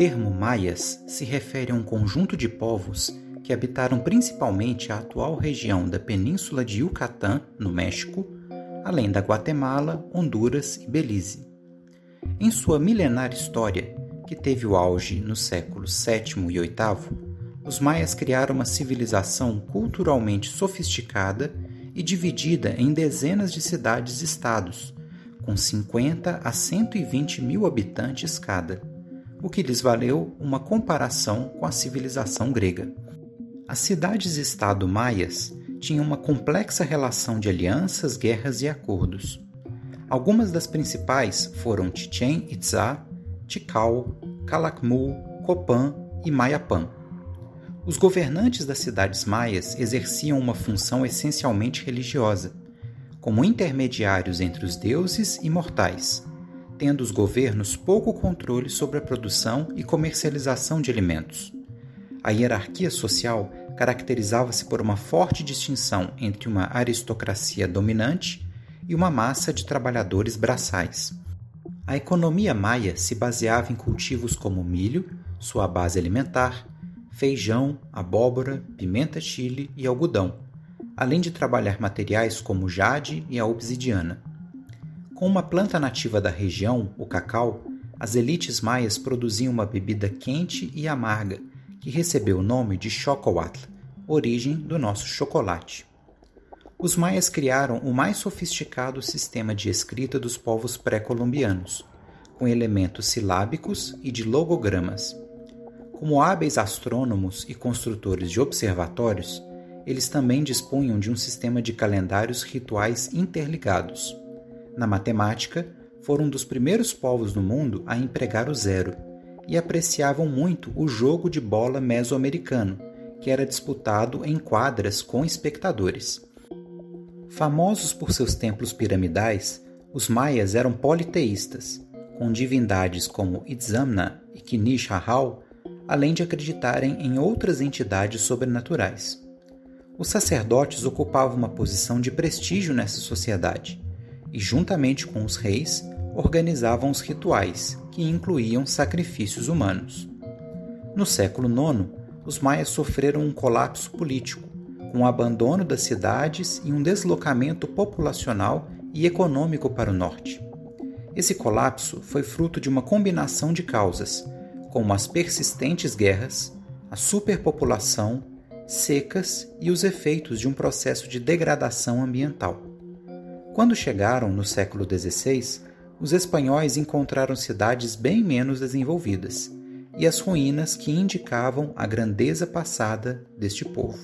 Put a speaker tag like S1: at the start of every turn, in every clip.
S1: termo maias se refere a um conjunto de povos que habitaram principalmente a atual região da península de Yucatán, no México, além da Guatemala, Honduras e Belize. Em sua milenar história, que teve o auge nos séculos VII e VIII, os maias criaram uma civilização culturalmente sofisticada e dividida em dezenas de cidades-estados, com 50 a 120 mil habitantes cada, o que lhes valeu uma comparação com a civilização grega. As cidades-estado maias tinham uma complexa relação de alianças, guerras e acordos. Algumas das principais foram Chichen Itzá, Tikal, Calakmul, Copan e Mayapã. Os governantes das cidades maias exerciam uma função essencialmente religiosa, como intermediários entre os deuses e mortais, tendo os governos pouco controle sobre a produção e comercialização de alimentos. A hierarquia social caracterizava-se por uma forte distinção entre uma aristocracia dominante e uma massa de trabalhadores braçais. A economia maia se baseava em cultivos como milho, sua base alimentar, feijão, abóbora, pimenta-chile e algodão, além de trabalhar materiais como jade e a obsidiana. Com uma planta nativa da região, o cacau, as elites maias produziam uma bebida quente e amarga, que recebeu o nome de chocoatl, origem do nosso chocolate. Os maias criaram o mais sofisticado sistema de escrita dos povos pré-colombianos, com elementos silábicos e de logogramas. Como hábeis astrônomos e construtores de observatórios, eles também dispunham de um sistema de calendários rituais interligados. Na matemática, foram um dos primeiros povos no mundo a empregar o zero e apreciavam muito o jogo de bola mesoamericano, que era disputado em quadras com espectadores. Famosos por seus templos piramidais, os maias eram politeístas, com divindades como Itzamna e Kinish Ahau, além de acreditarem em outras entidades sobrenaturais. Os sacerdotes ocupavam uma posição de prestígio nessa sociedade e, juntamente com os reis, organizavam os rituais, que incluíam sacrifícios humanos. No século IX, os maias sofreram um colapso político com o abandono das cidades e um deslocamento populacional e econômico para o norte. Esse colapso foi fruto de uma combinação de causas, como as persistentes guerras, a superpopulação, secas e os efeitos de um processo de degradação ambiental. Quando chegaram no século XVI, os espanhóis encontraram cidades bem menos desenvolvidas e as ruínas que indicavam a grandeza passada deste povo.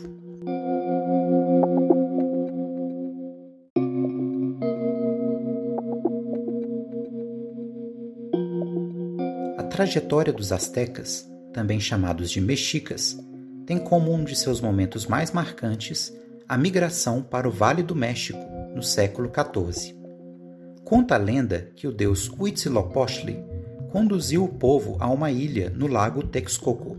S1: trajetória dos astecas, também chamados de mexicas, tem como um de seus momentos mais marcantes a migração para o Vale do México, no século XIV. Conta a lenda que o deus Huitzilopochtli conduziu o povo a uma ilha no lago Texcoco.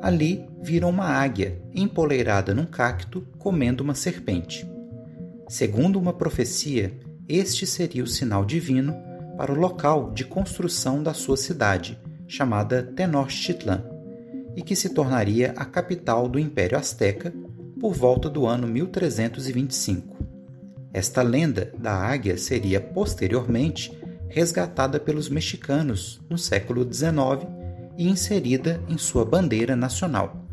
S1: Ali viram uma águia empoleirada num cacto comendo uma serpente. Segundo uma profecia, este seria o sinal divino para o local de construção da sua cidade, chamada Tenochtitlan, e que se tornaria a capital do Império Azteca por volta do ano 1325. Esta lenda da águia seria posteriormente resgatada pelos mexicanos no século XIX e inserida em sua bandeira nacional.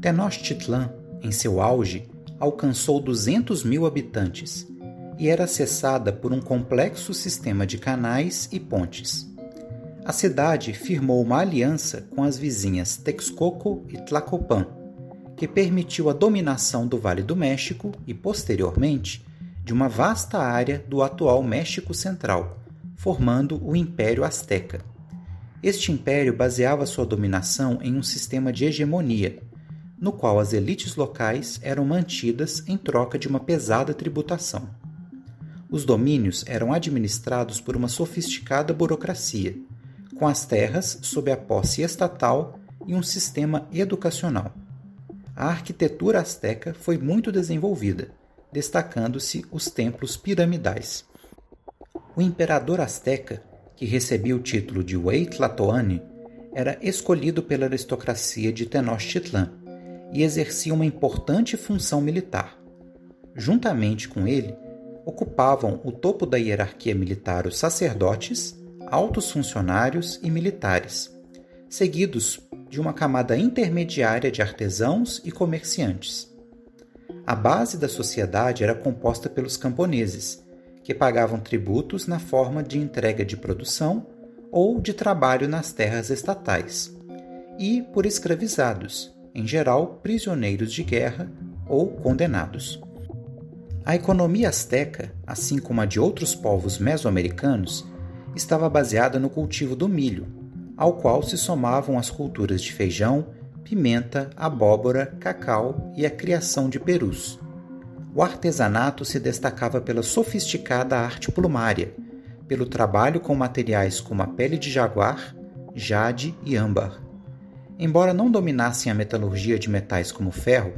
S1: Tenochtitlan, em seu auge, alcançou 200 mil habitantes e era acessada por um complexo sistema de canais e pontes. A cidade firmou uma aliança com as vizinhas Texcoco e Tlacopan, que permitiu a dominação do Vale do México e, posteriormente, de uma vasta área do atual México Central, formando o Império Azteca. Este império baseava sua dominação em um sistema de hegemonia, no qual as elites locais eram mantidas em troca de uma pesada tributação. Os domínios eram administrados por uma sofisticada burocracia, com as terras sob a posse estatal e um sistema educacional. A arquitetura asteca foi muito desenvolvida, destacando-se os templos piramidais. O imperador asteca, que recebia o título de Huaytlatoani, era escolhido pela aristocracia de Tenochtitlan e exercia uma importante função militar. Juntamente com ele, ocupavam o topo da hierarquia militar os sacerdotes, altos funcionários e militares, seguidos de uma camada intermediária de artesãos e comerciantes. A base da sociedade era composta pelos camponeses, que pagavam tributos na forma de entrega de produção ou de trabalho nas terras estatais, e por escravizados, em geral prisioneiros de guerra ou condenados. A economia asteca, assim como a de outros povos mesoamericanos, estava baseada no cultivo do milho, ao qual se somavam as culturas de feijão, pimenta, abóbora, cacau e a criação de perus. O artesanato se destacava pela sofisticada arte plumária, pelo trabalho com materiais como a pele de jaguar, jade e âmbar. Embora não dominassem a metalurgia de metais como ferro,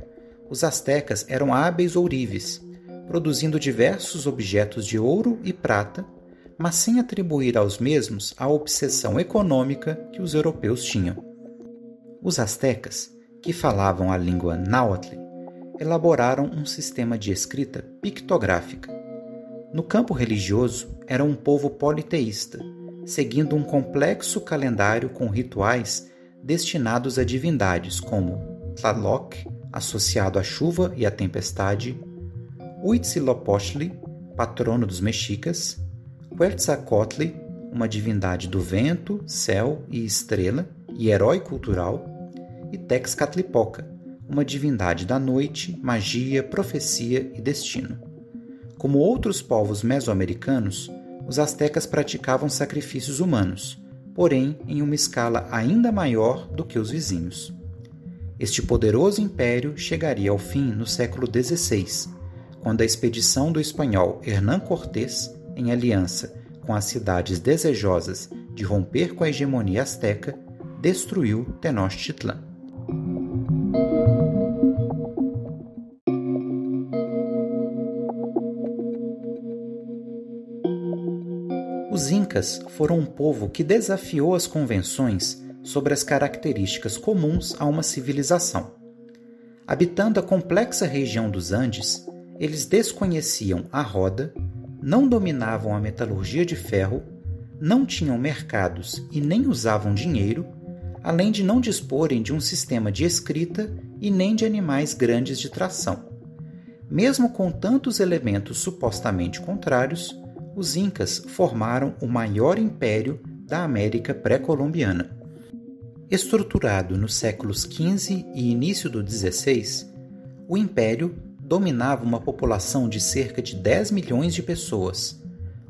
S1: os astecas eram hábeis ourives, produzindo diversos objetos de ouro e prata, mas sem atribuir aos mesmos a obsessão econômica que os europeus tinham. Os astecas, que falavam a língua náhuatl, elaboraram um sistema de escrita pictográfica. No campo religioso, era um povo politeísta, seguindo um complexo calendário com rituais destinados a divindades como Tlaloc, associado à chuva e à tempestade, Huitzilopochtli, patrono dos mexicas, Quetzalcoatl, uma divindade do vento, céu e estrela e herói cultural, e Texcatlipoca, uma divindade da noite, magia, profecia e destino. Como outros povos mesoamericanos, os astecas praticavam sacrifícios humanos, porém em uma escala ainda maior do que os vizinhos. Este poderoso império chegaria ao fim no século XVI, quando a expedição do espanhol Hernán Cortés, em aliança com as cidades desejosas de romper com a hegemonia asteca, destruiu Tenochtitlan. Os Incas foram um povo que desafiou as convenções sobre as características comuns a uma civilização. Habitando a complexa região dos Andes, eles desconheciam a roda, não dominavam a metalurgia de ferro, não tinham mercados e nem usavam dinheiro, além de não disporem de um sistema de escrita e nem de animais grandes de tração. Mesmo com tantos elementos supostamente contrários, os Incas formaram o maior império da América pré-colombiana. Estruturado nos séculos XV e início do XVI, o império dominava uma população de cerca de 10 milhões de pessoas,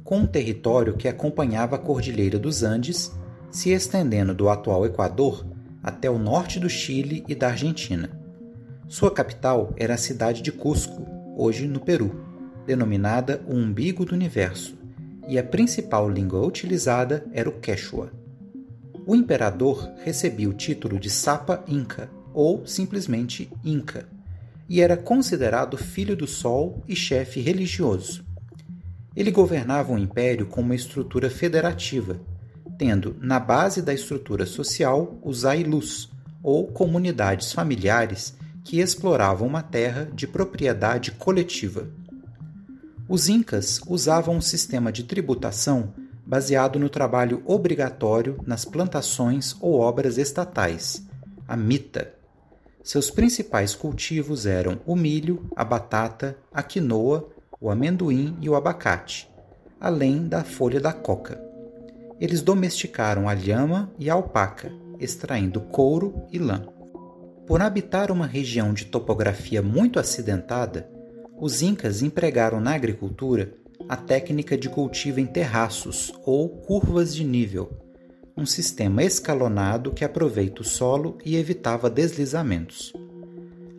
S1: com um território que acompanhava a Cordilheira dos Andes, se estendendo do atual Equador até o norte do Chile e da Argentina. Sua capital era a cidade de Cusco, hoje no Peru denominada o umbigo do universo, e a principal língua utilizada era o Quechua. O imperador recebia o título de Sapa Inca, ou simplesmente Inca, e era considerado filho do Sol e chefe religioso. Ele governava o império com uma estrutura federativa, tendo na base da estrutura social os Ailus, ou comunidades familiares que exploravam uma terra de propriedade coletiva. Os Incas usavam um sistema de tributação baseado no trabalho obrigatório nas plantações ou obras estatais, a mita. Seus principais cultivos eram o milho, a batata, a quinoa, o amendoim e o abacate, além da folha da coca. Eles domesticaram a lhama e a alpaca, extraindo couro e lã. Por habitar uma região de topografia muito acidentada, os incas empregaram na agricultura a técnica de cultivo em terraços ou curvas de nível, um sistema escalonado que aproveita o solo e evitava deslizamentos.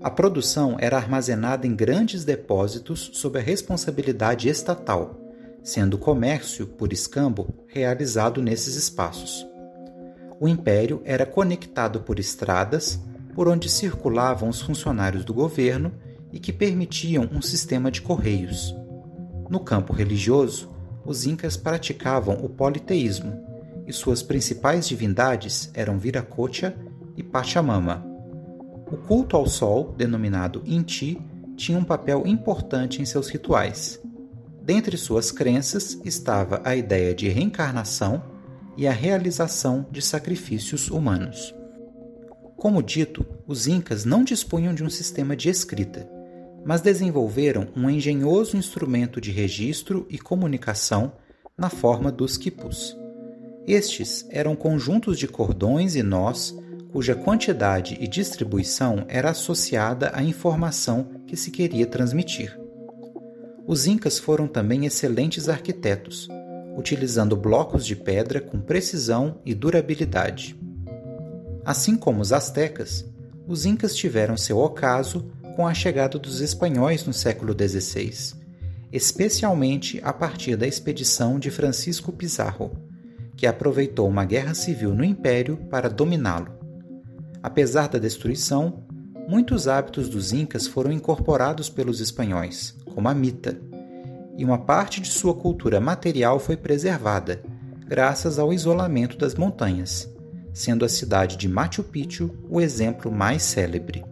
S1: A produção era armazenada em grandes depósitos sob a responsabilidade estatal, sendo o comércio, por escambo, realizado nesses espaços. O império era conectado por estradas por onde circulavam os funcionários do governo e que permitiam um sistema de correios. No campo religioso, os incas praticavam o politeísmo, e suas principais divindades eram Viracocha e Pachamama. O culto ao sol, denominado Inti, tinha um papel importante em seus rituais. Dentre suas crenças estava a ideia de reencarnação e a realização de sacrifícios humanos. Como dito, os Incas não dispunham de um sistema de escrita, mas desenvolveram um engenhoso instrumento de registro e comunicação na forma dos quipus. Estes eram conjuntos de cordões e nós cuja quantidade e distribuição era associada à informação que se queria transmitir. Os Incas foram também excelentes arquitetos, utilizando blocos de pedra com precisão e durabilidade. Assim como os astecas, os Incas tiveram seu ocaso com a chegada dos espanhóis no século XVI, especialmente a partir da expedição de Francisco Pizarro, que aproveitou uma guerra civil no Império para dominá-lo. Apesar da destruição, muitos hábitos dos Incas foram incorporados pelos espanhóis, como a mita, e uma parte de sua cultura material foi preservada, graças ao isolamento das montanhas, sendo a cidade de Machu Picchu o exemplo mais célebre.